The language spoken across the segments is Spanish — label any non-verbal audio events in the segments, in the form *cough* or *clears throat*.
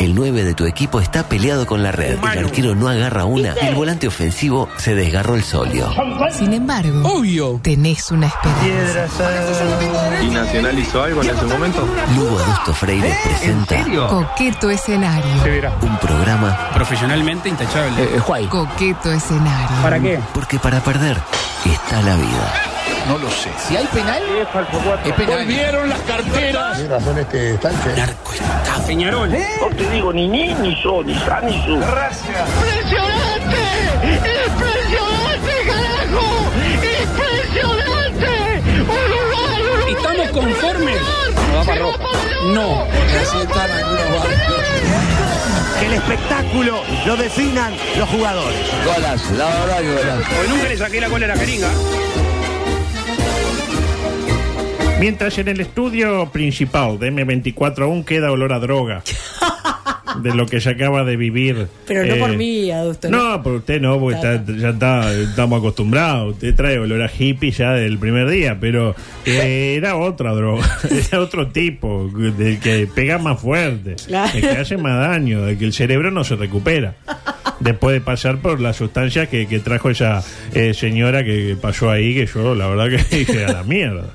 El 9 de tu equipo está peleado con la red, el arquero no agarra una y el volante ofensivo se desgarró el solio. Sin embargo, Obvio. tenés una esperanza. ¿Y Nacional hizo algo en ese momento? Lugo Adusto Freire presenta Coqueto escenario. Se verá. un programa Profesionalmente intachable. Coqueto escenario. ¿Para qué? porque para perder está la vida. Si hay penal, es penal. Volvieron las carteras. Peñarol. No te digo ni ni, ni yo, ni sa, ni su. ¡Impresionante! ¡Impresionante, carajo! ¡Impresionante! ¡Uruguay, Uruguay! ¿Estamos conformes? No va para. No. Así están algunos barrios. Que el espectáculo lo definan los jugadores. Golazo, la verdad que golazo. Porque nunca le saqué la cola a la jeringa. Mientras en el estudio principal de M24 aún queda olor a droga. *laughs* De lo que se acaba de vivir. Pero no eh, por mí, adulto. No, por usted no, porque Está- está- ya está, estamos acostumbrados. Usted trae olor a hippie ya del primer día, pero eh, *laughs* era otra droga, *laughs* era otro tipo, del que pega más fuerte, Claro. el que hace más daño, del que el cerebro no se recupera. Después de pasar por la sustancia que, que trajo esa eh, señora que pasó ahí, que yo la verdad que dije a la mierda.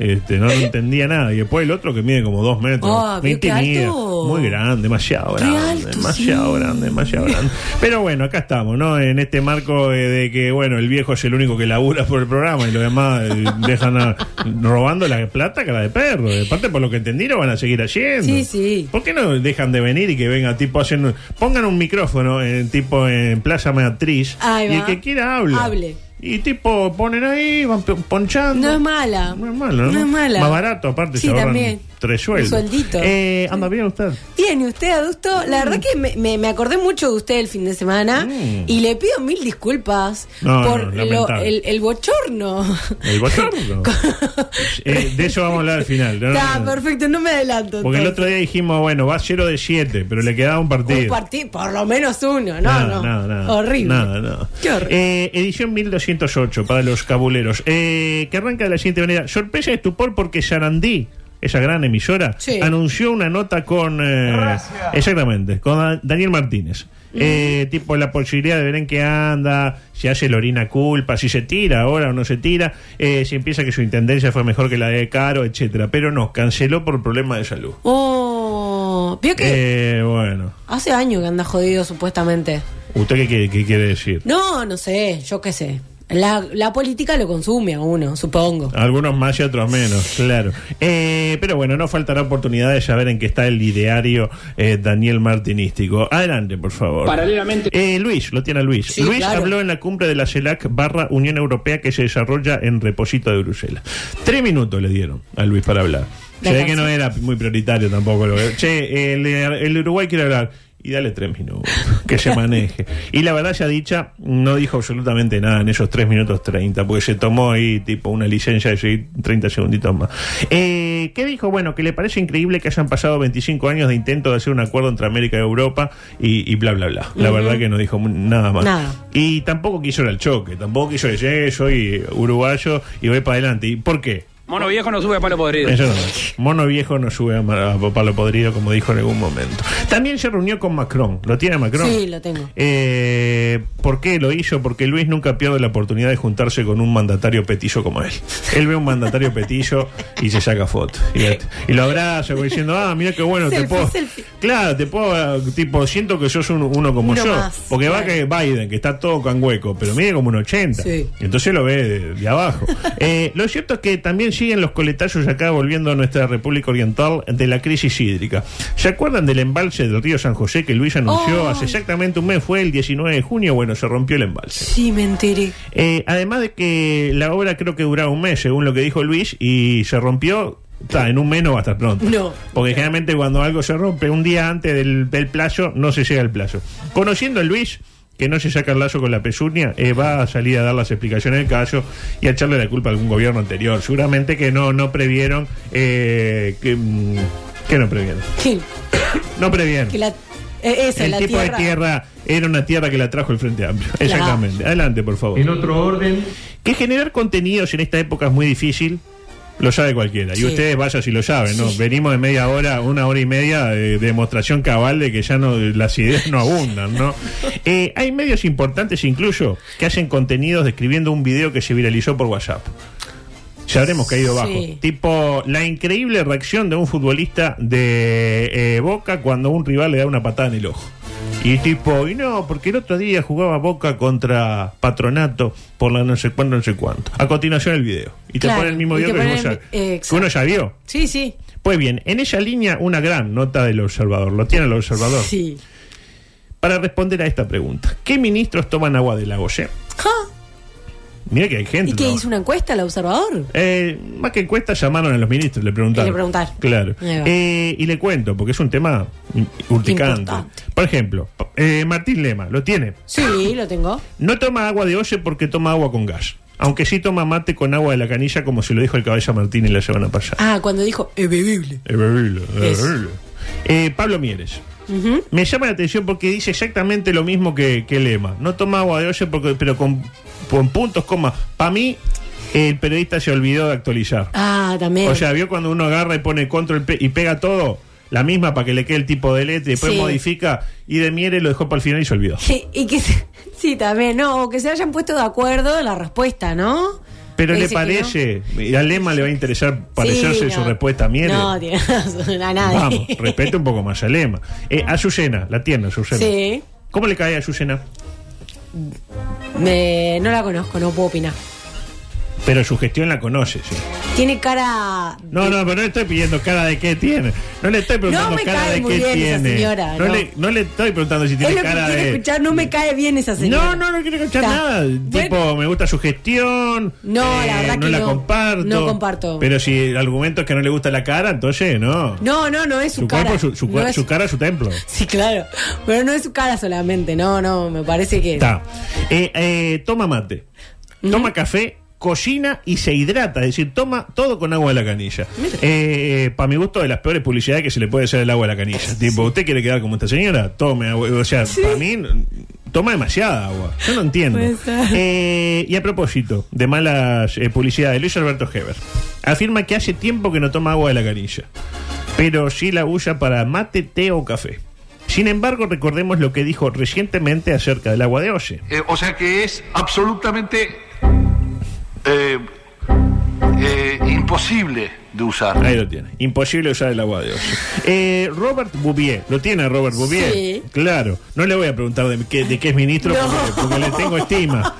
Este, no, lo entendía nada. Y después el otro que mide como dos metros. Ah, me intimida. Muy grande, demasiado grande. alto, demasiado sí. grande, demasiado grande. Pero bueno, acá estamos, ¿no? En este marco eh, de que, bueno, el viejo es el único que labura por el programa y los demás eh, dejan a- robando la plata cara de perro. De parte, por lo que entendí, lo van a seguir haciendo. Sí, sí. ¿Por qué no dejan de venir y que venga tipo haciendo... Pongan un micrófono en tipo en Plaza Matriz y el que quiera habla. Hable. Y tipo ponen ahí, van ponchando. No es mala. No es malo, ¿no? No es mala. Más barato, aparte Sí, se también. Tres sueldos. Un sueldito. Eh, ¿Anda bien usted? Bien, ¿y usted, adusto? La verdad que me, me- me acordé mucho de usted el fin de semana Mm. y le pido mil disculpas No, por no, lo- el, el bochorno. ¿El bochorno? *laughs* Eh, de eso vamos a hablar al final. ¿no? Está perfecto, no me adelanto. Porque el otro día dijimos, bueno, va 0 de 7, pero le quedaba un partido. Un partido, por lo menos uno, no, no. nada. Horrible. Nada, nada. Qué horrible. Eh, edición 1208 para los cabuleros. Eh, que arranca de la siguiente manera. Sorpresa y estupor porque Sarandí, esa gran emisora, Sí. anunció una nota con. eh, exactamente, con Da- Daniel Martínez. Eh, tipo la posibilidad de ver en qué anda, si hace Lorina culpa, si se tira ahora o no se tira, eh, si empieza que su intendencia fue mejor que la de Caro, etcétera. Pero no, canceló por problemas de salud. Oh, vio que Eh, bueno, hace años que anda jodido supuestamente. ¿usted qué quiere decir? No, no sé, yo qué sé. La, la política lo consume a uno, supongo. Algunos más y otros menos, claro. Eh, pero bueno, no faltará oportunidad de saber en qué está el ideario eh, Daniel Martinístico. Adelante, por favor. Paralelamente. Eh, Luis, lo tiene Luis. Sí, Luis claro. habló en la cumbre de la CELAC barra Unión Europea que se desarrolla en Reposito de Bruselas. Tres minutos le dieron a Luis para hablar. Se ve que no era muy prioritario tampoco. Lo che, el, el Uruguay quiere hablar. Y dale tres minutos, *laughs* que se maneje. Y la verdad, ya dicha, no dijo absolutamente nada en esos tres minutos treinta, porque se tomó ahí tipo una licencia de seguir 30 segunditos más. Eh, ¿Qué dijo? Bueno, que le parece increíble que hayan pasado 25 años de intento de hacer un acuerdo entre América y Europa y, y bla, bla, bla. La verdad que no dijo nada más. Nada. Y tampoco quiso ir al choque, tampoco quiso decir, eh, soy uruguayo y voy para adelante. ¿Y por qué? Mono viejo no sube a palo podrido. Eso no. Mono viejo no sube a, palo podrido, como dijo en algún momento. También se reunió con Macron. ¿Lo tiene Macron? Sí, lo tengo. Eh, ¿Por qué lo hizo? Porque Luis nunca pierde la oportunidad de juntarse con un mandatario petizo como él. Él ve un mandatario petizo y se saca foto. Y, y lo abraza como diciendo, ah, mira qué bueno, te puedo... selfie. Claro, te puedo... Tipo, siento que sos un- uno como Uno yo. más, Porque va claro. que Biden, que está todo con hueco, pero mide como un 80. Sí. Entonces lo ve de, de abajo. *laughs* Eh, lo cierto es que también siguen los coletazos acá, volviendo a nuestra República Oriental, de la crisis hídrica. ¿Se acuerdan del embalse del río San José que Luis anunció hace exactamente un mes? Fue el 19 de junio. Bueno, se rompió el embalse. Sí, me enteré. Eh, además de que la obra creo que duraba un mes, según lo que dijo Luis, y se rompió. Está, en un mes no va a estar pronto. No. Porque generalmente cuando algo se rompe un día antes del, del plazo, no se llega al plazo. Conociendo a Luis, que no se saca el lazo con la pezuña, eh, va a salir a dar las explicaciones del caso y a echarle la culpa a algún gobierno anterior. Seguramente que no, no previeron. eh, que, mm, que no previeron. ¿Qué? No previeron. Que la Eh, el la tipo tierra. de tierra era una tierra que la trajo el Frente Amplio. Exactamente. Adelante, por favor. En otro orden, Que generar contenidos en esta época es muy difícil. Lo sabe cualquiera. Y ustedes vaya si lo saben, ¿no? Sí. Venimos de media hora, una hora y media de demostración cabal de que ya no las ideas no abundan, ¿no? *laughs* Eh, hay medios importantes incluso que hacen contenidos describiendo un video que se viralizó por WhatsApp. Ya habremos caído Sí. bajo. Tipo, la increíble reacción de un futbolista de eh, Boca cuando un rival le da una patada en el ojo. Y tipo, y no, porque el otro día jugaba Boca contra Patronato por la no sé cuánto, no sé cuánto. A continuación el video. Y te pone el mismo video que, ya- el- eh, que uno ya vio. Sí, sí. Pues bien, en esa línea una gran nota del observador. ¿Lo tiene el observador? Sí. Para responder a esta pregunta. ¿Qué ministros toman agua del lago? Mira que hay gente. ¿Y qué ¿no? hizo una encuesta al observador? Eh, más que encuesta llamaron a los ministros, le preguntaron. Y le preguntaron. Claro. Eh, y le cuento, porque es un tema urticante. Importante. Por ejemplo, eh, Martín Lema, ¿lo tiene? Sí, lo tengo. No toma agua de olla porque toma agua con gas. Aunque sí toma mate con agua de la canilla, como se lo dijo el cabeza Martínez la semana pasada. Ah, cuando dijo es bebible. Es bebible, es Es. bebible. Eh, Pablo Mieres. Me llama la atención porque dice exactamente lo mismo que, que Lema. No toma agua de olla, porque, pero con, con puntos, coma. Para mí, el periodista se olvidó de actualizar. Ah, también. O sea, vio cuando uno agarra y pone control y pega todo, la misma para que le quede el tipo de letra y después Sí. modifica y de Mieres lo dejó para el final y se olvidó. *laughs* y que se- sí, también, no, o que se hayan puesto de acuerdo en la respuesta, ¿no? Pero le parece, y al Lema le va a interesar parecerse su no. respuesta a Mieres. No, razón, a nadie. Vamos, respete un poco más a Lema. Eh, Azucena, la tiene Azucena. Sí. ¿Cómo le cae a Azucena? Me- no la conozco, no puedo opinar. Pero su gestión la conoce, sí. Tiene cara. No, no, pero no le estoy pidiendo cara de qué tiene. No le estoy preguntando No me cara cae de muy qué bien esa tiene. señora, no, no. Le, no le estoy preguntando si Es tiene lo que cara quiere de. escuchar, no me cae bien esa señora. No, no, no quiero escuchar Está. nada. Bueno. Tipo, me gusta su gestión. No, la verdad no que la no. comparto. No comparto. Pero si el argumento es que no le gusta la cara, entonces no. No, no, no es su, su cara. cuerpo, su, su, No es- su cara, su templo. *laughs* Sí, claro. Pero no es su cara solamente, no, no, me parece que. Está. Eh, eh, toma mate. Toma café. Cocina y se hidrata, es decir, toma todo con agua de la canilla. Eh, para mi gusto, de las peores publicidades que se le puede hacer el agua de la canilla. Tipo, ¿usted quiere quedar como esta señora? Tome agua. O sea, para mí, toma demasiada agua. Yo no entiendo. Eh, y a propósito de malas eh, publicidades, Luis Alberto Heber afirma que hace tiempo que no toma agua de la canilla, pero sí la usa para mate, té o café. Sin embargo, recordemos lo que dijo recientemente acerca del agua de Oye. Eh, o sea que es absolutamente eh, eh, imposible de usar. Ahí lo tiene. Imposible usar el agua de Oye. *laughs* Eh, Robert Bouvier. ¿Lo tiene Robert Bouvier? Sí. Claro. No le voy a preguntar de qué, de qué es ministro No. porque, porque le tengo estima.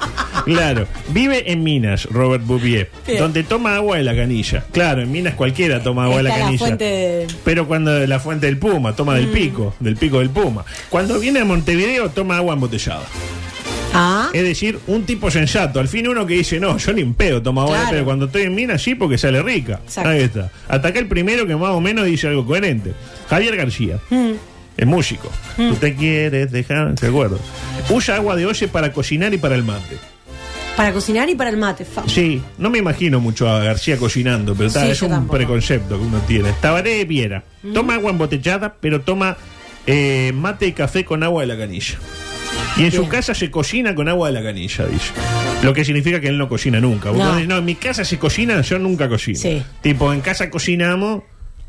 Claro. Vive en Minas, Robert Bouvier, Bien. donde toma agua de la canilla. Claro, en Minas cualquiera toma agua de la Está la canilla. fuente de- Pero cuando la fuente del Puma, toma Mm. del pico, del pico del Puma. Cuando viene a Montevideo, toma agua embotellada. Ah, Es decir, un tipo sensato. Al fin uno que dice, no, yo ni en pedo tomo Claro. pero cuando estoy en Minas sí porque sale rica. Exacto. Ahí está. Hasta acá el primero que más o menos dice algo coherente. Javier García. Mm. Es músico. Tú te quieres dejar, ¿te acuerdo? Usa agua de olla para cocinar y para el mate. para cocinar y para el mate. fa. Sí, no me imagino mucho a García cocinando, pero Sí, es un tampoco. preconcepto que uno tiene. Tabaré Viera. Toma agua embotellada, pero toma eh, mate y café con agua de la canilla. Y en su casa se cocina con agua de la canilla, dice. Lo que significa que él no cocina nunca. No. en mi casa se cocina, yo nunca cocino. Sí. Tipo, en casa cocinamos.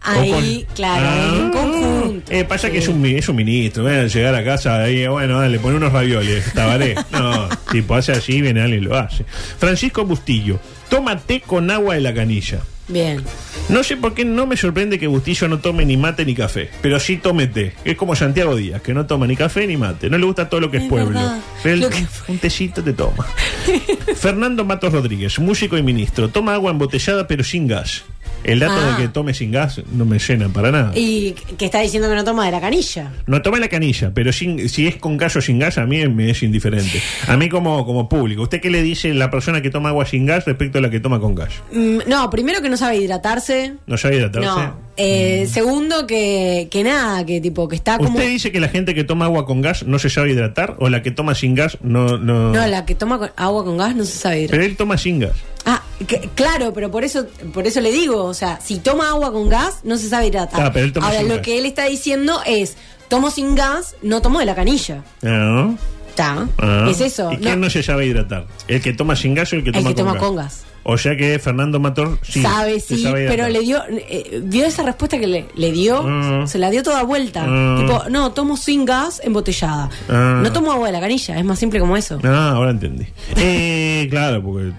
Ahí, o con- Ah. claro, en conjunto. Eh, pasa que es un, mi- es un ministro, ¿eh? llegar a casa ahí, bueno, dale, pone unos ravioles, tabaré. *laughs* No, tipo, hace así, viene alguien y lo hace. Francisco Bustillo, toma té con agua de la canilla. Bien. No sé por qué no me sorprende que Bustillo no tome ni mate ni café, pero sí tome té. Es como Santiago Díaz, que no toma ni café ni mate. No le gusta todo lo que es, Es pueblo. él, que- un tecito te toma. *laughs* Fernando Matos Rodríguez, músico y ministro, toma agua embotellada pero sin gas. El dato Ah. de que tome sin gas no me llena para nada. Y que está diciendo que no toma de la canilla. No toma la canilla, pero sin, si es con gas o sin gas, a mí me es indiferente. A mí como, como público. ¿Usted qué le dice la persona que toma agua sin gas respecto a la que toma con gas? Mm, no, primero que no sabe hidratarse. ¿No sabe hidratarse? No. Eh, Segundo que, que nada, que tipo que está como. ¿Usted dice que la gente que toma agua con gas no se sabe hidratar o la que toma sin gas no... no... No, la que toma con- agua con gas no se sabe hidratar. Pero él toma sin gas. Ah, Que- claro, pero por eso, por eso le digo, o sea, si toma agua con gas, no se sabe hidratar. Ah, pero él toma Ahora, sin lo gas. que él está diciendo es, tomo sin gas, no tomo de la canilla. ¿No? Está. Ah. Es eso. ¿Y quién no. se sabe hidratar? ¿El que toma sin gas o el que El toma, que con, toma gas? con gas. O sea que Fernando Mator sí. sabe, sí, sabe pero le dio, eh, vio esa respuesta que le, le dio, Mm. se la dio toda vuelta. Mm. Tipo, no, tomo sin gas embotellada. Ah. No tomo agua de la canilla, es más simple como eso. Ah, ahora entendí. *laughs* Eh, claro, porque.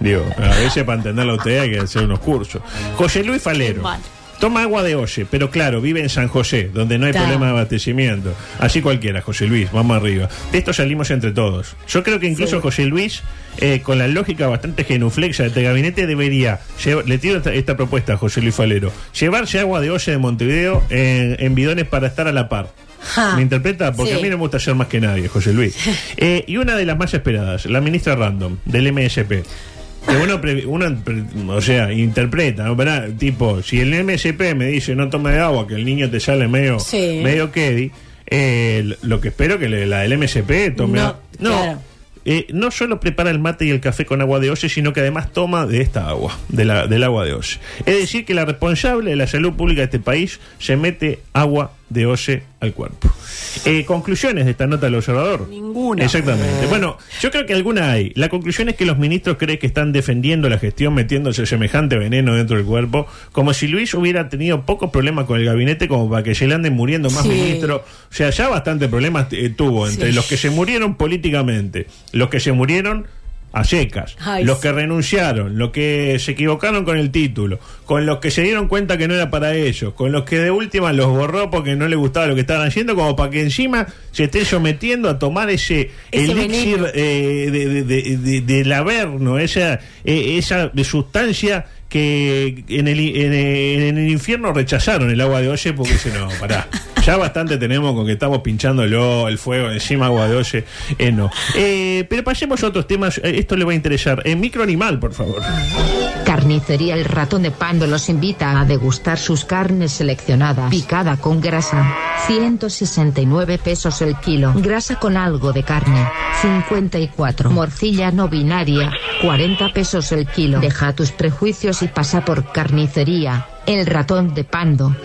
Digo, a veces para entenderla usted hay que hacer unos cursos. José Luis Falero. Toma agua de Oye, pero claro, vive en San José, donde no hay problema de abastecimiento. Así cualquiera, José Luis, vamos arriba. De esto salimos entre todos. Yo creo que incluso. José Luis, eh, con la lógica bastante genuflexa de este gabinete, debería, llevar- le tiro esta, esta propuesta a José Luis Falero, llevarse agua de Oye de Montevideo en, en bidones para estar a la par. ¿Me interpreta? Porque Sí. a mí no me gusta ser más que nadie, José Luis. *laughs* Eh, y una de las más esperadas, la ministra Random, del MSP. Que uno, pre- uno pre- o sea, interpreta, ¿no? ¿Verdad? Tipo, si el MSP me dice no tome agua, que el niño te sale medio, Sí. medio quedi, eh, lo que espero que le- la del MSP tome No. No, claro. eh, no solo prepara el mate y el café con agua de Oye, sino que además toma de esta agua, de la, del agua de Oye. Es decir, que la responsable de la salud pública de este país se mete agua de Oye al cuerpo. Eh, conclusiones de esta nota del observador. Ninguna. Exactamente. Bueno, yo creo que alguna hay. La conclusión es que los ministros creen que están defendiendo la gestión metiéndose semejante veneno dentro del cuerpo, como si Luis hubiera tenido pocos problemas con el gabinete como para que se le anden muriendo más Sí. ministros. O sea, ya bastante problemas eh, tuvo entre Sí. los que se murieron políticamente, los que se murieron a secas, Ay, los sí. que renunciaron, los que se equivocaron con el título, con los que se dieron cuenta que no era para ellos, con los que de última los borró porque no les gustaba lo que estaban haciendo, como para que encima se esté sometiendo a tomar ese, Ese elixir eh, de, de- de- de- del averno, esa, eh, esa sustancia que en el, en, el- en el infierno rechazaron el agua de Oye porque dice, no, pará. *laughs* Ya bastante tenemos con que estamos pinchándolo, el fuego encima, agua de Oye. Eh, no. Eh, pero pasemos a otros temas. Eh, esto le va a interesar. En microanimal, por favor. Carnicería El Ratón de Pando los invita a degustar sus carnes seleccionadas. Picada con grasa. 169 pesos el kilo. Grasa con algo de carne. 54. Morcilla no binaria. 40 pesos el kilo. Deja tus prejuicios y pasa por Carnicería El Ratón de Pando.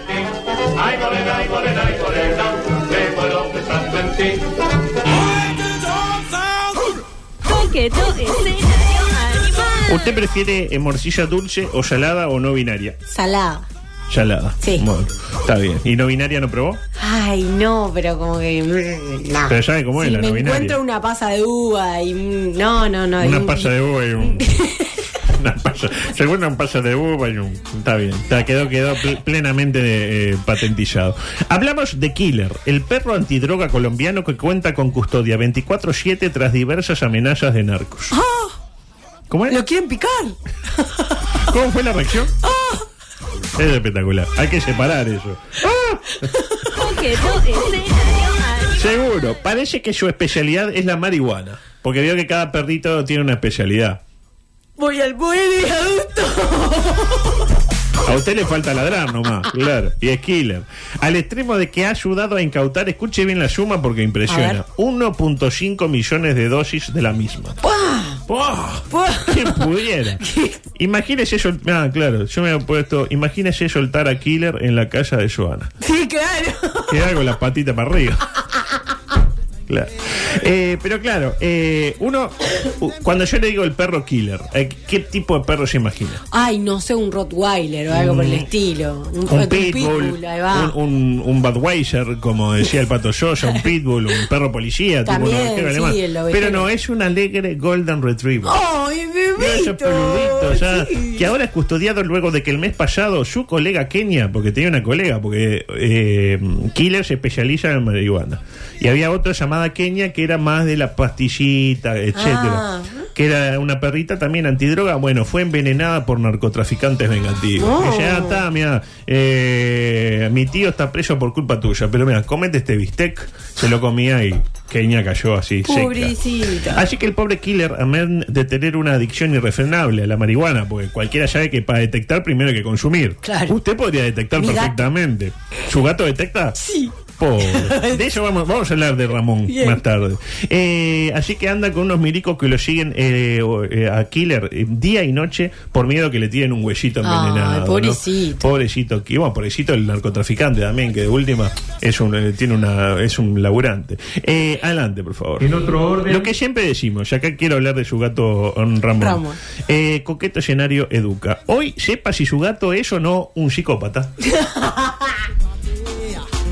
Coqueto escenario animal. ¿Usted prefiere eh, morcilla dulce o salada o no binaria? Salada. Salada. Sí. Bueno, está bien. ¿Y no binaria no probó? Ay, no, pero como que. mm, no. Pero sabe cómo es si la me no binaria. encuentro una pasa de uva y. mm, No, no, no. y Una un- pasa de uva y un. *laughs* Una pasa, una pasa de uva y un. Está bien, está, quedó, quedó pl- plenamente eh, patentizado. Hablamos de Killer, el perro antidroga colombiano que cuenta con custodia 24-7 tras diversas amenazas de narcos. ¿Cómo es? ¡Lo quieren picar! *laughs* ¿Cómo fue la reacción? Es espectacular. Hay que separar eso. Animal. *laughs* Seguro. Parece que su especialidad es la marihuana. Porque veo que cada perrito tiene una especialidad. Voy al buen adulto. A usted le falta ladrar nomás, *laughs* claro. Y es killer. Al extremo de que ha ayudado a incautar, escuche bien la suma porque impresiona. ver. 1.5 millones de dosis de la misma. ¡Buah! ¿Quién pudiera? *laughs* Imagínese soltar. Ah, claro, yo me he puesto. Imagínese soltar a Killer en la casa de Joana. Sí, claro. Queda con las patitas para arriba. *laughs* Claro. Eh, pero claro, eh, uno, cuando yo le digo el perro killer, eh, ¿qué tipo de perro se imagina? Ay, no sé, un Rottweiler o algo por el estilo. Un, Un un pitbull, ahí va. un, un, un Budweiser, como decía el pato Sosa, un *laughs* pitbull, un perro policía, tipo También, sí. Pero no, es un alegre Golden Retriever. ¡Ay, Mira ya, Sí. que ahora es custodiado luego de que el mes pasado su colega Kenia, porque tenía una colega, porque eh, Killer se especializa en marihuana, y había otra llamada Kenia que era más de la pastillita, etcétera, Ah. que era una perrita también antidroga, bueno, fue envenenada por narcotraficantes vengativos. Ah, está, mira, eh, mi tío está preso por culpa tuya, pero mira, comete este bistec, se lo comía y Kenia cayó así, seca. Pobrecita. Así que el pobre killer, a menos de tener una adicción irrefrenable a la marihuana, porque cualquiera sabe que para detectar primero hay que consumir. Claro. Usted podría detectar Mi gato. ¿Su gato detecta? Sí. Pobre. *laughs* De eso vamos, vamos a hablar de Ramón Bien. más tarde. Eh, así que anda con unos milicos que lo siguen eh, eh, a Killer eh, día y noche por miedo que le tiren un huesito Ay, envenenado. ¿no? pobrecito. Pobrecito. Y bueno, pobrecito el narcotraficante también, que de última es un, eh, tiene una, es un laburante. Eh, adelante, por favor. En otro orden. Lo que siempre decimos, y acá quiero hablar de su gato um, Ramón. Ramón. Eh, coqueto escenario educa. Hoy sepa si su gato es o no un psicópata. *laughs*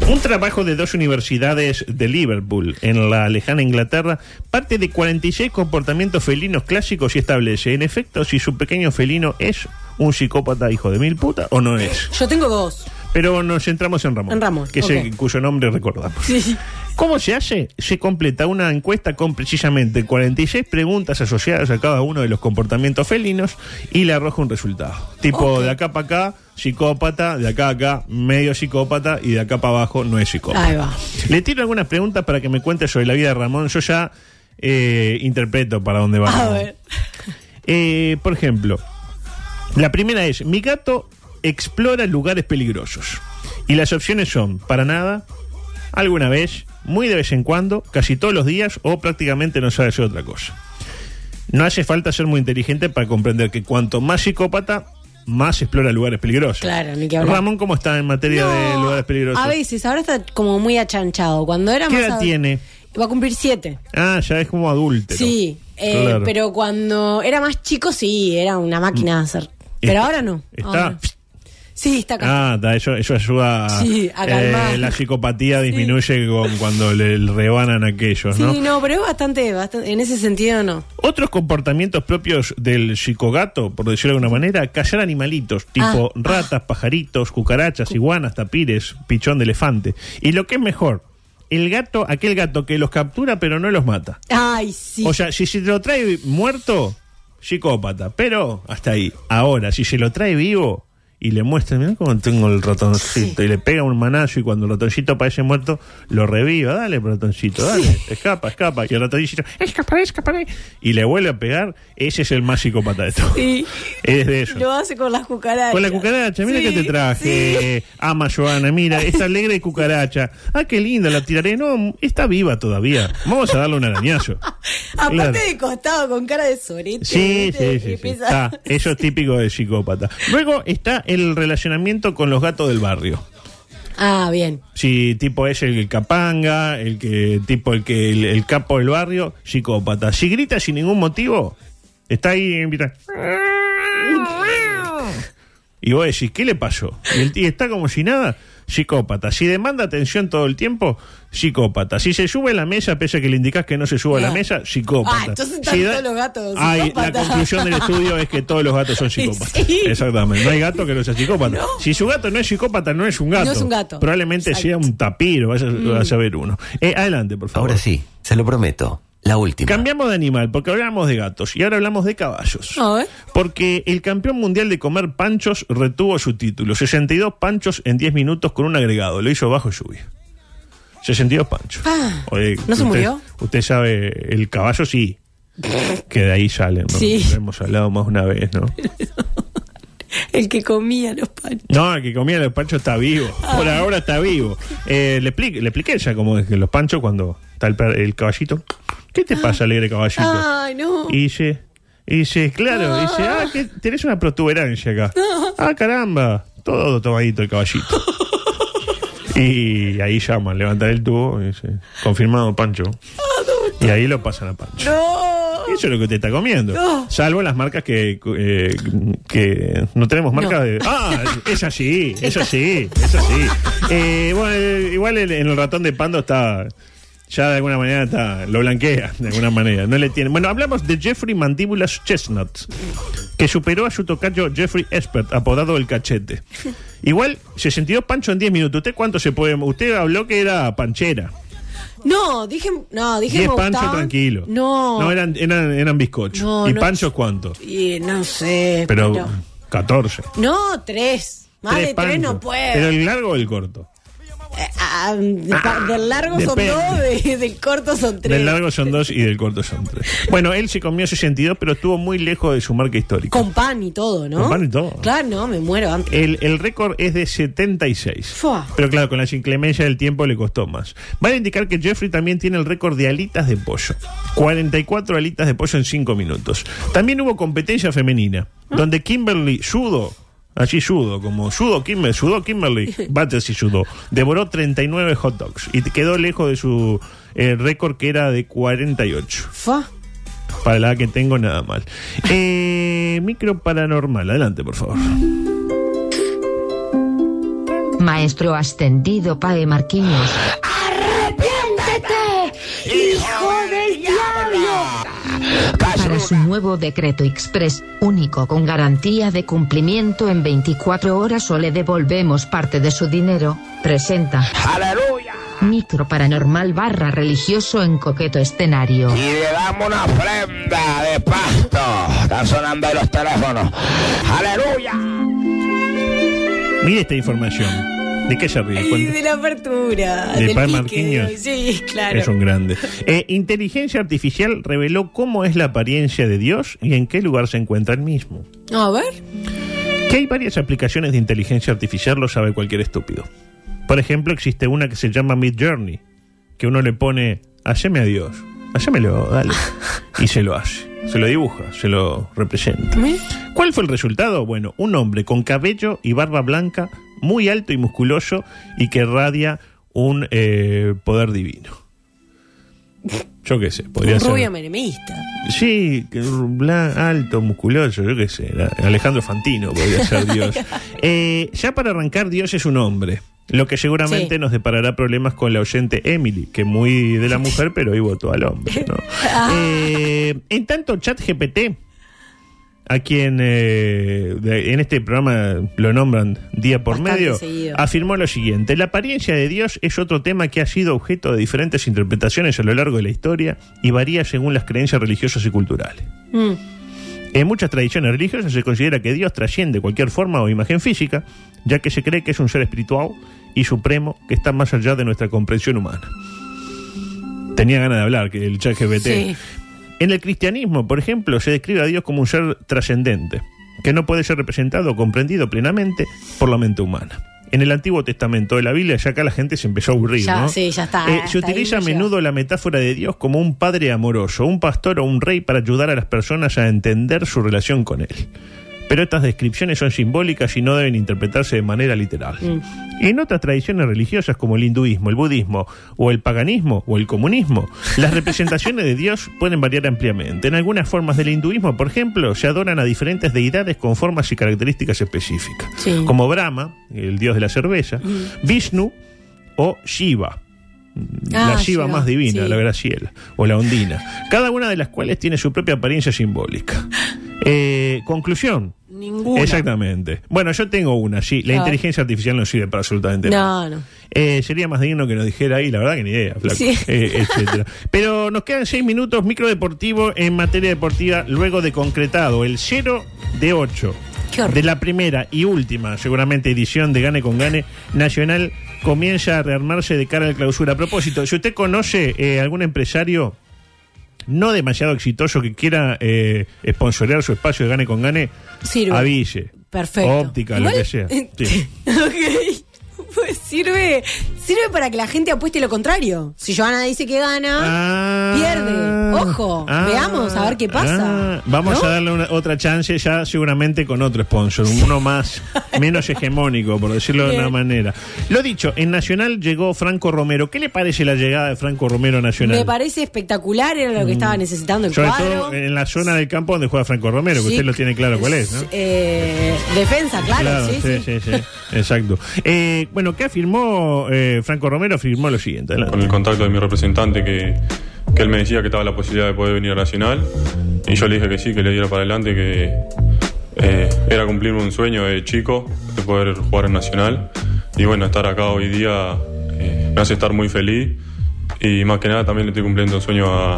Un trabajo de dos universidades de Liverpool, en la lejana Inglaterra, parte de 46 comportamientos felinos clásicos y establece, en efecto, si su pequeño felino es un psicópata hijo de mil puta o no es. Yo tengo dos. Pero nos centramos en Ramón, En Ramón, que es el- ok. cuyo nombre recordamos. Sí. ¿Cómo se hace? Se completa una encuesta con precisamente 46 preguntas asociadas a cada uno de los comportamientos felinos y le arroja un resultado. Tipo, de acá para acá, psicópata, de acá a acá, medio psicópata y de acá para abajo no es psicópata. Ahí va. Le tiro algunas preguntas para que me cuente sobre la vida de Ramón. Yo ya eh, interpreto para dónde va. A Ramón. ver. Eh, por ejemplo, la primera es, mi gato explora lugares peligrosos. Y las opciones son, para nada, alguna vez, muy de vez en cuando, casi todos los días o prácticamente no sabe hacer otra cosa. No hace falta ser muy inteligente para comprender que cuanto más psicópata, más explora lugares peligrosos. Claro, ni que hablar. Ramón, ¿cómo está en materia de lugares peligrosos? A veces, ahora está como muy achanchado. Cuando era ¿Qué más edad ad- tiene? Va a cumplir siete. Ah, ya es como adulto. Sí, eh, Claro. pero cuando era más chico sí, era una máquina de hacer. Pero Está- ahora no. Está. ahora. Sí, está acá. Ah, está, eso, eso ayuda a, Sí, a calmar. eh, la psicopatía disminuye con, cuando le, rebanan aquellos, sí, ¿no? no, pero es bastante, bastante, en ese sentido no. Otros comportamientos propios del psicogato, por decirlo de alguna manera, cazar animalitos, tipo Ah. ratas, pajaritos, cucarachas, iguanas, tapires, pichón de elefante. Y lo que es mejor, el gato, aquel gato que los captura pero no los mata. Ay, sí. O sea, si se lo trae muerto, psicópata, pero hasta ahí. Ahora, si se lo trae vivo y le muestra, mira cómo tengo el ratoncito, y le pega un manazo y cuando el ratoncito parece muerto, lo reviva, dale ratoncito, dale, escapa, escapa, y el ratoncito, escaparé, escaparé, y le vuelve a pegar, ese es el más psicópata de todos. Sí. Es de eso. Lo hace con las cucarachas. Con la cucaracha, mira que te traje, ama Joana, mira, esta alegre cucaracha. Ah, qué linda, la tiraré. No, está viva todavía. Vamos a darle un arañazo. *laughs* Aparte Claro. de costado, con cara de sorete. Sí, sí, sí. Y sí. empieza- Está, eso es típico de psicópata. Luego está el relacionamiento con los gatos del barrio. Ah, bien. Si tipo es el capanga, el que tipo el que el, el capo del barrio, psicópata. Si grita sin ningún motivo, está ahí invita. *laughs* Y vos decís, ¿qué le pasó? Y el tío está como si nada, psicópata. Si demanda atención todo el tiempo, psicópata. Si se sube a la mesa, pese a que le indicás que no se suba a la Ah. mesa, psicópata. Ah, entonces están Si da- todos los gatos Ay, la conclusión del estudio es que todos los gatos son *laughs* psicópatas. Sí. Exactamente. No hay gato que no sea psicópata. Si su gato no es psicópata, no es un gato. No es un gato. Probablemente Exacto. Mm. sea un tapiro, vas a, vas a ver uno. Eh, adelante, por favor. Ahora sí, se lo prometo. La última. Cambiamos de animal, porque hablamos de gatos y ahora hablamos de caballos. A ver. Porque el campeón mundial de comer panchos retuvo su título. 62 panchos en 10 minutos con un agregado. Lo hizo bajo lluvia. 62 panchos. Ah, Oye, ¿no se usted- murió? Usted sabe, el caballo sí. Que de ahí salen, ¿no? Sí. Hemos hablado más una vez, ¿no? *laughs* El que comía los panchos. No, el que comía los panchos está vivo. Por Ah. ahora está vivo. Eh, le, expliqué, le expliqué ya cómo es que los panchos cuando está el, per- el caballito. ¿Qué te pasa, alegre caballito? Ay, no. Y dice, y dice, claro, dice, ah, que tenés una protuberancia acá. *laughs* Ah, caramba, todo tomadito el caballito. *laughs* Y ahí llaman, levantan el tubo y dice, confirmado Pancho. Y ahí lo pasan a Pancho. No. Eso es lo que te está comiendo. No. Salvo las marcas que, eh, que no tenemos marcas de. *laughs* Ah, es así, es así, es así. Eh, bueno, igual en el ratón de Pando está. Ya de alguna manera está, lo blanquea, de alguna manera. No le tiene. Bueno, hablamos de Jeffrey Mandíbulas Chestnut, que superó a su tocayo Jeffrey Expert, apodado el cachete. Igual, 62 pancho en 10 minutos. ¿Usted cuánto se puede.? Usted habló que era panchera. No, dije, no, dije 10 me panchos gustaban. tranquilo. No. No, eran, eran, eran bizcochos. No, ¿Y no. panchos cuánto? Y no sé. Pero, Pero, 14. no, tres. Más de tres panchos. no puedo. ¿Pero el largo o el corto? Ah, de pa- del largo son dos, de- del corto son tres. Del largo son dos y del corto son tres. Bueno, él se comió 62, pero estuvo muy lejos de su marca histórica. Con pan y todo, ¿no? Con pan y todo. Claro, no, me muero antes. El, el récord es de 76. Fua. Pero claro, con la inclemencia del tiempo le costó más. Vale indicar que Jeffrey también tiene el récord de alitas de pollo. 44 alitas de pollo en 5 minutos. También hubo competencia femenina, donde Kimberly Sudo, allí Sudo, como Sudo Kimberly, *laughs* Sudo Kimberly, Battles y Sudo, devoró 39 hot dogs y quedó lejos de su eh, récord que era de 48. Fua. Para la que tengo, nada mal. Eh, micro paranormal, adelante, por favor. Maestro ascendido Pae Marquinhos. ¡Arrepiéntete, hijo del diablo! Para su nuevo decreto express, único con garantía de cumplimiento en 24 horas o le devolvemos parte de su dinero, presenta ¡Aleluya! Micro Paranormal barra religioso en coqueto escenario. Y le damos una ofrenda de pasto. Están sonando ahí los teléfonos. ¡Aleluya! Mire esta información. ¿De qué se ríe? De la apertura. ¿De. Marquinhos? Sí, claro. Es un grande. Eh, inteligencia artificial reveló cómo es la apariencia de Dios y en qué lugar se encuentra el mismo. A ver. Que hay varias aplicaciones de inteligencia artificial lo sabe cualquier estúpido. Por ejemplo, existe una que se llama Mid Journey, que uno le pone, haceme a Dios, hacémelo, dale. *laughs* Y se lo hace, se lo dibuja, se lo representa. ¿Cuál fue el resultado? Bueno, un hombre con cabello y barba blanca, muy alto y musculoso y que radia un eh, poder divino. Yo qué sé, podría Un ser. rubio menemista. Sí, alto, musculoso, yo qué sé. Alejandro Fantino podría ser *laughs* Dios. Eh, ya para arrancar, Dios es un hombre. Lo que seguramente Sí. nos deparará problemas con la oyente Emily, que muy de la *laughs* mujer, pero hoy votó al hombre. ¿no? Eh, en tanto, ChatGPT, a quien eh, de- en este programa lo nombran día por Bastante medio, seguido. afirmó lo siguiente: La apariencia de Dios es otro tema que ha sido objeto de diferentes interpretaciones a lo largo de la historia y varía según las creencias religiosas y culturales. Mm. En muchas tradiciones religiosas se considera que Dios trasciende cualquier forma o imagen física, ya que se cree que es un ser espiritual y supremo que está más allá de nuestra comprensión humana. Tenía ganas de hablar, que el chat GPT. Sí. En el cristianismo, por ejemplo, se describe a Dios como un ser trascendente, que no puede ser representado o comprendido plenamente por la mente humana. En el Antiguo Testamento de la Biblia, ya acá la gente se empezó a aburrir, Ya, ¿no? sí, ya está, Eh, se utiliza a menudo la metáfora de Dios como un padre amoroso, un pastor o un rey para ayudar a las personas a entender su relación con él. Pero estas descripciones son simbólicas y no deben interpretarse de manera literal. En otras tradiciones religiosas como el hinduismo, el budismo o el paganismo o el comunismo, las representaciones de Dios pueden variar ampliamente. En algunas formas del hinduismo, por ejemplo, se adoran a diferentes deidades con formas y características específicas, Sí. como Brahma, el dios de la cerveza, Vishnu o Shiva, la Ah, Shiva Shiva, más divina, sí. la Graciela, o la Ondina. Cada una de las cuales tiene su propia apariencia simbólica. Eh, conclusión. Ninguna. Exactamente. Bueno, yo tengo una, sí. La Ah. inteligencia artificial no sirve para absolutamente nada. No, no. Eh, sería más digno que nos dijera ahí, la verdad que ni idea, flaco. Sí. Eh, etcétera. *laughs* Pero nos quedan seis minutos micro deportivo en materia deportiva, luego de concretado el 0 de 8 Qué horror. de la primera y última, seguramente, edición de Gane con Gane, Nacional comienza a rearmarse de cara a la clausura. A propósito, si usted conoce eh, algún empresario no demasiado exitoso que quiera eh, sponsorear su espacio de Gane con Gane, Sirve. avise. Perfecto. Óptica, lo que sea. *laughs* Sí. ok. Pues *laughs* sirve, sirve para que la gente apueste lo contrario. Si Joana dice que gana, Ah, pierde. Ojo, ah, veamos a ver qué pasa. ah, vamos ¿No? a darle una- otra chance ya seguramente con otro sponsor, uno más, *laughs* menos hegemónico, por decirlo de una manera. Lo dicho, en Nacional llegó Franco Romero. ¿Qué le parece la llegada de Franco Romero a Nacional? Me parece espectacular, era lo que estaba necesitando el Mm. Sobre cuadro. todo en la zona del campo donde juega Franco Romero, que Sí. usted lo tiene claro cuál es, ¿no? Eh, defensa, claro, sí, sí. sí, sí, exacto. Eh, bueno, ¿qué afirmó eh, Franco Romero? Afirmó lo siguiente. adelante. con el contacto de mi representante que, que él me decía que estaba la posibilidad de poder venir a Nacional y yo le dije que sí, que le diera para adelante, que eh, era cumplir un sueño de chico de poder jugar en Nacional y bueno, estar acá hoy día eh, me hace estar muy feliz y más que nada también le estoy cumpliendo un sueño a,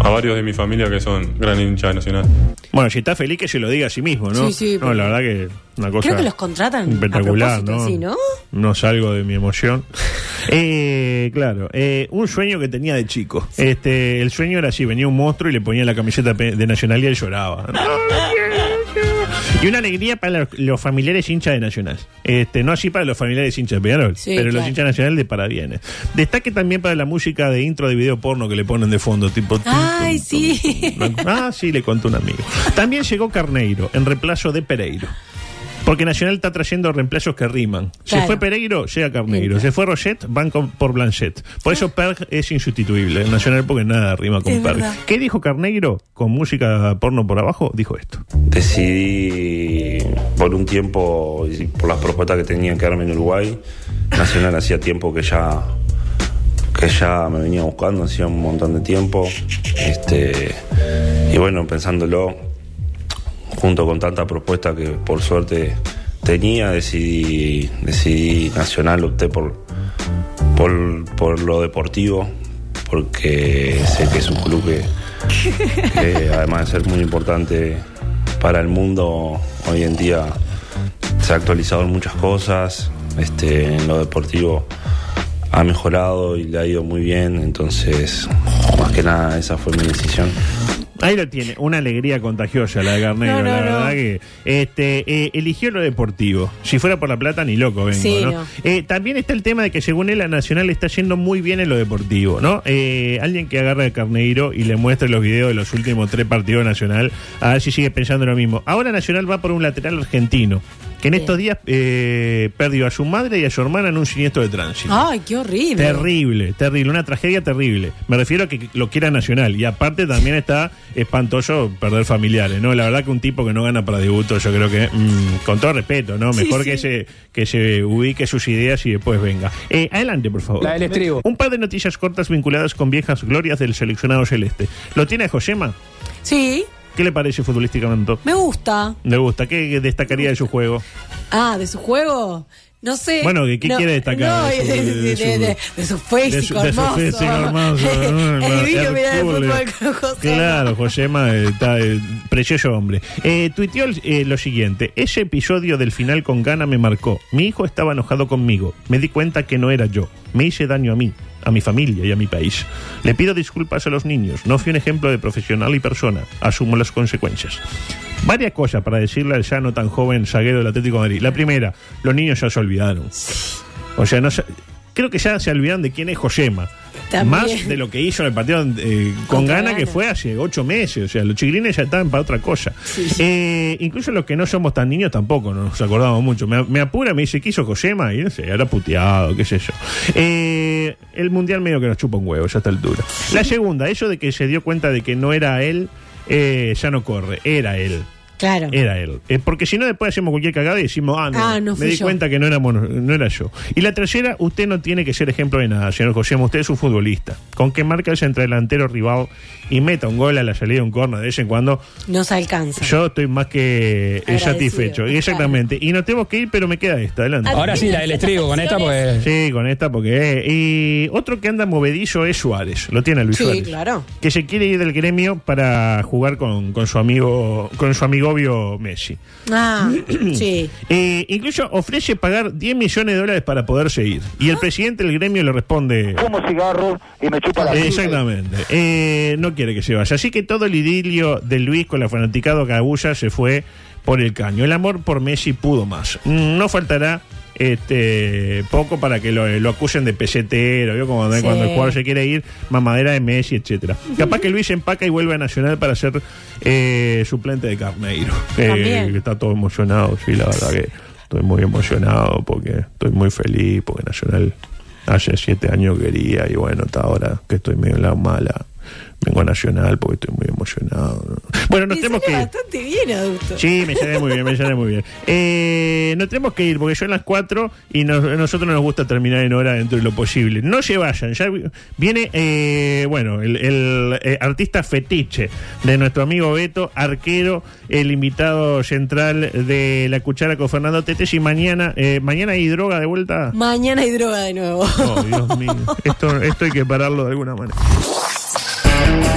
a varios de mi familia que son gran hinchas de Nacional. Bueno, si está feliz que se lo diga a sí mismo, ¿no? Sí, sí, No, pero- la verdad que una cosa Creo que los contratan. espectacular, a propósito, ¿no? sí, ¿no? No salgo de mi emoción. *laughs* Eh, claro, eh, un sueño que tenía de chico. Este, el sueño era así, venía un monstruo y le ponía la camiseta pe- de Nacional y lloraba. *laughs* Y una alegría para los, los familiares hinchas de Nacional. Este, no así para los familiares hinchas de Peñarol, Sí, pero los hinchas Nacional de parabienes. Destaque también para la música de intro de video porno que le ponen de fondo, tipo... Ay, sí. Ah, sí, le contó un amigo. También llegó Carneiro, en reemplazo de Pereiro. Porque Nacional está trayendo reemplazos que riman. Se Claro. fue Pereiro, llega Carneiro. Se fue Roget, van con- por Blanchet. Por eso Perg es insustituible en Nacional porque nada rima con Perg. ¿Qué dijo Carneiro con música porno por abajo? Dijo esto. Decidí por un tiempo, y por las propuestas que tenía que darme en Uruguay, Nacional hacía tiempo que ya que ya me venía buscando, hacía un montón de tiempo. Este, y bueno, pensándolo, junto con tanta propuesta que por suerte tenía, decidí, decidí Nacional, opté por, por, por lo deportivo, porque sé que es un club que, que *laughs* además de ser muy importante para el mundo, hoy en día se ha actualizado en muchas cosas, este, en lo deportivo ha mejorado y le ha ido muy bien, entonces más que nada esa fue mi decisión. Ahí lo tiene, una alegría contagiosa la de Carneiro, No, no, la no. verdad que este eh, eligió lo deportivo. Si fuera por la plata ni loco vengo, Sí, ¿no? Eh, también está el tema de que según él la Nacional está yendo muy bien en lo deportivo, ¿no? Eh, alguien que agarra a Carneiro y le muestre los videos de los últimos tres partidos Nacional, a ver si sigue pensando lo mismo. Ahora Nacional va por un lateral argentino, que en estos días eh, perdió a su madre y a su hermana en un siniestro de tránsito. Ay, qué horrible. Terrible, terrible, una tragedia terrible. Me refiero a que lo quiera Nacional. Y aparte también está espantoso perder familiares, ¿no? La verdad que un tipo que no gana para debuto, yo creo que, mm, con todo respeto, ¿no? Sí, Mejor sí. que se que se ubique sus ideas y después venga. Eh, adelante, por favor. La del estribo. Un par de noticias cortas vinculadas con viejas glorias del seleccionado celeste. ¿Lo tiene Josema? Sí, ¿Qué le parece futbolísticamente? me gusta. ¿Le gusta? ¿Qué destacaría de su juego? Ah, de su juego. No sé. Bueno, ¿qué- No, quiere destacar No, de su- de, su- físico su- de su hermoso. físico hermoso, *laughs* ¿no? Es divino mirar el fútbol con José. Claro, Josema eh, está eh, precioso hombre. Eh, tuiteó eh, lo siguiente: ese episodio del final con Gana me marcó. Mi hijo estaba enojado conmigo. Me di cuenta que no era yo. Me hice daño a mí, a mi familia y a mi país. Le pido disculpas a los niños. No fui un ejemplo de profesional y persona. Asumo las consecuencias. Varias cosas para decirle al ya no tan joven zaguero del Atlético de Madrid. La primera, los niños ya se olvidaron. O sea, no se- creo que ya se olvidaron de quién es. También. Más de lo que hizo en el partido eh, con gana que fue hace ocho meses. O sea, los chiquilines ya estaban para otra cosa. Eh, incluso los que no somos tan niños tampoco nos acordamos mucho. Me, me apura, me dice, ¿qué hizo Josema? Y no sé, era puteado, qué sé yo. Eh, el mundial medio que nos chupa un huevo ya a esta altura. La segunda, eso de que se dio cuenta de que no era él, eh, ya no corre, era él. Claro. Era él. Eh, porque si no, después hacemos cualquier cagada y decimos, ah, no, Ah, no me di yo. cuenta que no, éramos, no era yo. Y la tercera, usted no tiene que ser ejemplo de nada, señor José, usted es un futbolista. Con que marca el centrodelantero rival y meta un gol a la salida de un corner de vez en cuando, No se alcanza. yo estoy más que eh, Agradecido, satisfecho. Exactamente. Y nos tenemos que ir, pero me queda esta. Adelante. Ahora sí, la del estribo, con esta pues... Sí, con esta porque... eh, y otro que anda movedizo es Suárez. Lo tiene Luis Sí, Suárez claro. que se quiere ir del gremio para jugar con, con su amigo con su amigo obvio Messi. Ah, *clears throat* sí. Eh, incluso ofrece pagar 10 millones de dólares para poderse ir. Y el presidente del gremio le responde... Fumo cigarro y me chupa la Eh, Exactamente. Eh, no quiere que se vaya. Así que todo el idilio de Luis con la fanaticado Cabulla se fue por el caño. El amor por Messi pudo más. Mm, No faltará este poco para que lo, lo acusen de pesetero, ¿vio? Como Sí. cuando el jugador se quiere ir, mamadera de Messi, etcétera. Capaz que Luis empaca y vuelve a Nacional para ser eh, suplente de Carneiro. Eh, que está todo emocionado, sí, la verdad que estoy muy emocionado porque estoy muy feliz, porque Nacional hace siete años quería y bueno, hasta ahora que estoy medio en la mala. Vengo a Nacional porque estoy muy emocionado. Bueno, nos Me tenemos que ir. bastante bien, adulto. Sí, me sale muy bien, me sale muy bien. *laughs* Eh, nos tenemos que ir porque son las 4 y nos- a nosotros nos gusta terminar en hora dentro de lo posible. No se vayan, ya vi- viene, eh, bueno, el, el, eh, artista fetiche de nuestro amigo Beto, arquero, el invitado central de La Cuchara con Fernando Tetes y mañana, eh, mañana hay droga de vuelta. Mañana hay droga de nuevo. Oh, Dios mío, *laughs* esto, esto hay que pararlo de alguna manera.